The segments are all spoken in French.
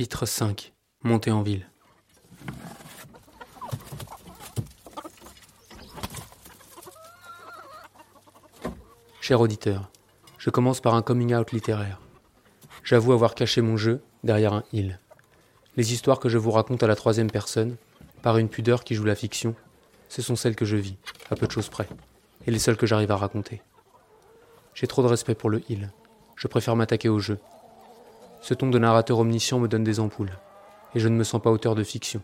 Chapitre 5 Montée en ville. Cher auditeur, je commence par un coming out littéraire. J'avoue avoir caché mon jeu derrière un il. Les histoires que je vous raconte à la troisième personne, par une pudeur qui joue la fiction, ce sont celles que je vis, à peu de choses près, et les seules que j'arrive à raconter. J'ai trop de respect pour le il. Je préfère m'attaquer au jeu. Ce ton de narrateur omniscient me donne des ampoules, et je ne me sens pas auteur de fiction,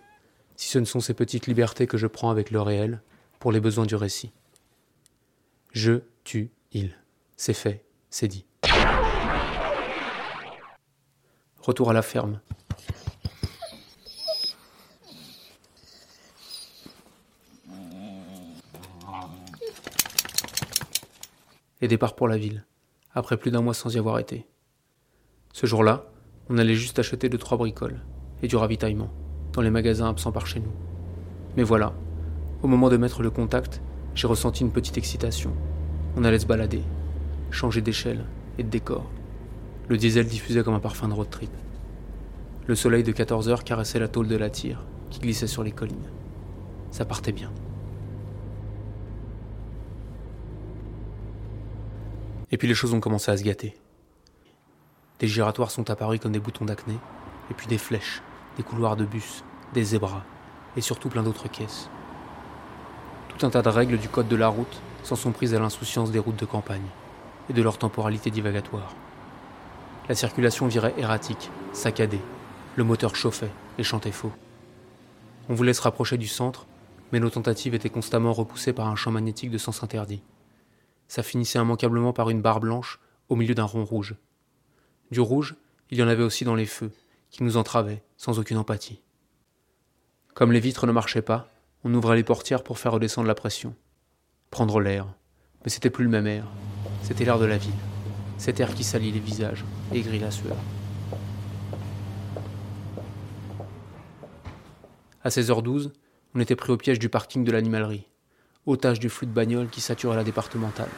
si ce ne sont ces petites libertés que je prends avec le réel pour les besoins du récit. Je, tu, il. C'est fait, c'est dit. Retour à la ferme. Et départ pour la ville, après plus d'un mois sans y avoir été. Ce jour-là, on allait juste acheter deux trois bricoles et du ravitaillement dans les magasins absents par chez nous. Mais voilà, au moment de mettre le contact, j'ai ressenti une petite excitation. On allait se balader, changer d'échelle et de décor. Le diesel diffusait comme un parfum de road trip. Le soleil de 14 heures caressait la tôle de la tire qui glissait sur les collines. Ça partait bien. Et puis les choses ont commencé à se gâter. Des giratoires sont apparus comme des boutons d'acné, et puis des flèches, des couloirs de bus, des zébras, et surtout plein d'autres caisses. Tout un tas de règles du code de la route s'en sont prises à l'insouciance des routes de campagne, et de leur temporalité divagatoire. La circulation virait erratique, saccadée, le moteur chauffait et chantait faux. On voulait se rapprocher du centre, mais nos tentatives étaient constamment repoussées par un champ magnétique de sens interdit. Ça finissait immanquablement par une barre blanche au milieu d'un rond rouge. Du rouge, il y en avait aussi dans les feux, qui nous entravaient, sans aucune empathie. Comme les vitres ne marchaient pas, on ouvrait les portières pour faire redescendre la pression. Prendre l'air. Mais c'était plus le même air. C'était l'air de la ville. Cet air qui salit les visages et grille la sueur. À 16h12, on était pris au piège du parking de l'animalerie, otage du flux de bagnoles qui saturait la départementale.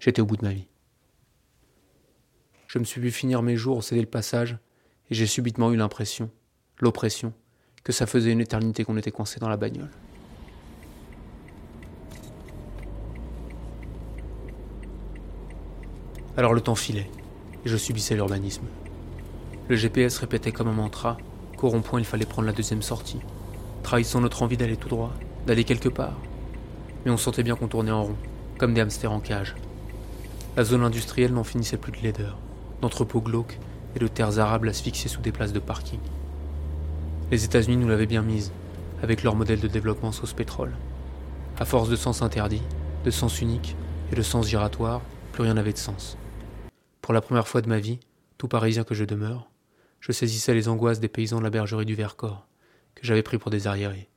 J'étais au bout de ma vie. Je me suis vu finir mes jours au céder le passage, et j'ai subitement eu l'impression, l'oppression, que ça faisait une éternité qu'on était coincé dans la bagnole. Alors le temps filait, et je subissais l'urbanisme. Le GPS répétait comme un mantra qu'au rond-point il fallait prendre la deuxième sortie, trahissant notre envie d'aller tout droit, d'aller quelque part. Mais on sentait bien qu'on tournait en rond, comme des hamsters en cage. La zone industrielle n'en finissait plus de laideur, d'entrepôts glauques et de terres arables asphyxiées sous des places de parking. Les États-Unis nous l'avaient bien mise, avec leur modèle de développement sauce pétrole. À force de sens interdit, de sens unique et de sens giratoire, plus rien n'avait de sens. Pour la première fois de ma vie, tout parisien que je demeure, je saisissais les angoisses des paysans de la bergerie du Vercors, que j'avais pris pour des arriérés.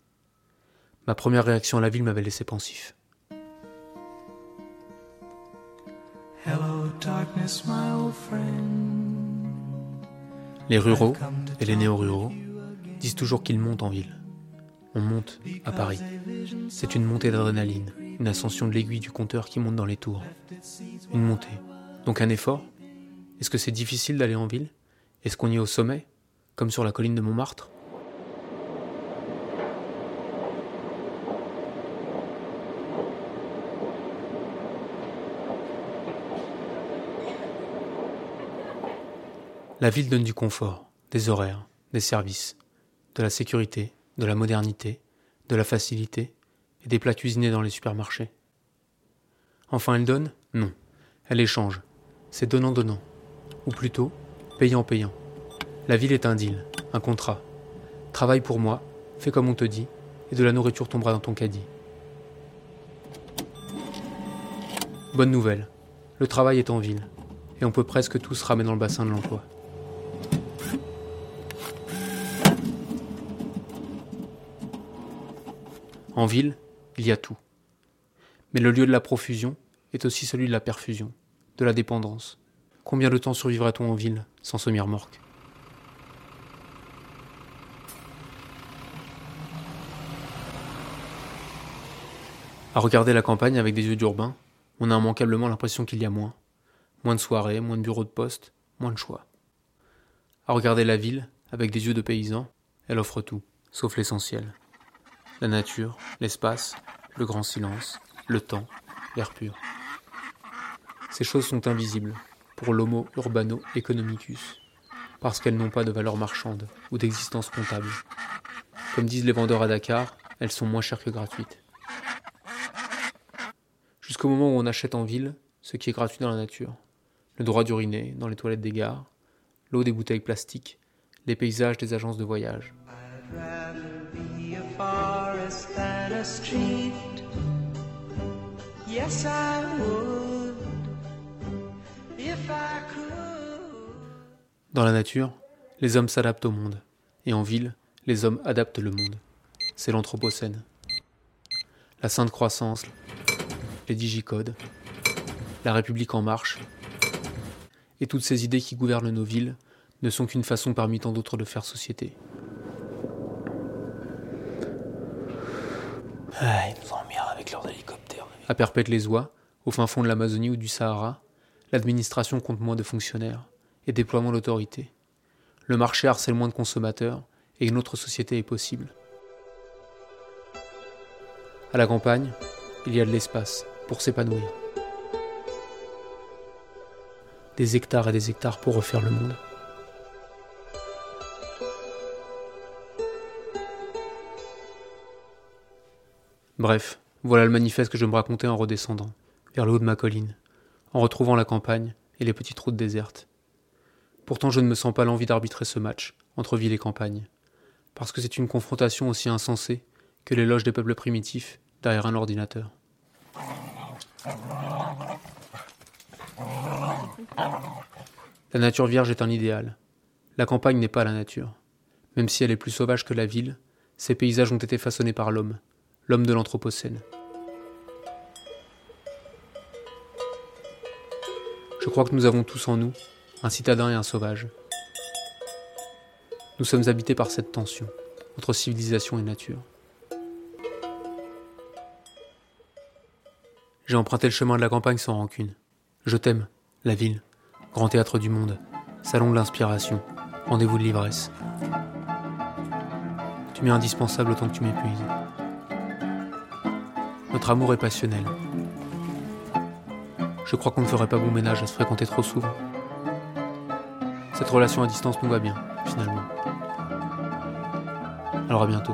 Ma première réaction à la ville m'avait laissé pensif. Les ruraux et les néo-ruraux disent toujours qu'ils montent en ville. On monte à Paris. C'est une montée d'adrénaline, une ascension de l'aiguille du compteur qui monte dans les tours. Une montée. Donc un effort Est-ce que c'est difficile d'aller en ville? Est-ce qu'on y est au sommet? Comme sur la colline de Montmartre? La ville donne du confort, des horaires, des services, de la sécurité, de la modernité, de la facilité et des plats cuisinés dans les supermarchés. Enfin, elle donne Non. Elle échange. C'est donnant-donnant. Ou plutôt, payant-payant. La ville est un deal, un contrat. Travaille pour moi, fais comme on te dit, et de la nourriture tombera dans ton caddie. Bonne nouvelle, le travail est en ville, et on peut presque tous ramer dans le bassin de l'emploi. En ville, il y a tout. Mais le lieu de la profusion est aussi celui de la perfusion, de la dépendance. Combien de temps survivrait-on en ville sans semi-remorque À regarder la campagne avec des yeux d'urbain, on a immanquablement l'impression qu'il y a moins. Moins de soirées, moins de bureaux de poste, moins de choix. À regarder la ville avec des yeux de paysan, elle offre tout, sauf l'essentiel. La nature, l'espace, le grand silence, le temps, l'air pur. Ces choses sont invisibles pour l'homo urbano economicus, parce qu'elles n'ont pas de valeur marchande ou d'existence comptable. Comme disent les vendeurs à Dakar, elles sont moins chères que gratuites jusqu'au moment où on achète en ville ce qui est gratuit dans la nature. Le droit d'uriner dans les toilettes des gares, l'eau des bouteilles plastiques, les paysages des agences de voyage. Dans la nature, les hommes s'adaptent au monde, et en ville, les hommes adaptent le monde. C'est l'Anthropocène. La sainte croissance, les digicodes, la République en marche, et toutes ces idées qui gouvernent nos villes ne sont qu'une façon parmi tant d'autres de faire société. À perpète les oies, au fin fond de l'Amazonie ou du Sahara, l'administration compte moins de fonctionnaires et déploie moins d'autorité. Le marché harcèle moins de consommateurs et une autre société est possible. À la campagne, il y a de l'espace, pour s'épanouir. Des hectares et des hectares pour refaire le monde. Bref, voilà le manifeste que je me racontais en redescendant, vers le haut de ma colline, en retrouvant la campagne et les petites routes désertes. Pourtant je ne me sens pas l'envie d'arbitrer ce match entre ville et campagne, parce que c'est une confrontation aussi insensée que l'éloge des peuples primitifs derrière un ordinateur. La nature vierge est un idéal. La campagne n'est pas la nature. Même si elle est plus sauvage que la ville, ces paysages ont été façonnés par l'homme, l'homme de l'Anthropocène. Je crois que nous avons tous en nous un citadin et un sauvage. Nous sommes habités par cette tension entre civilisation et nature. J'ai emprunté le chemin de la campagne sans rancune. Je t'aime, la ville, grand théâtre du monde, salon de l'inspiration, rendez-vous de l'ivresse. Tu m'es indispensable autant que tu m'épuises. Notre amour est passionnel. Je crois qu'on ne ferait pas bon ménage à se fréquenter trop souvent. Cette relation à distance nous va bien, finalement. Alors à bientôt.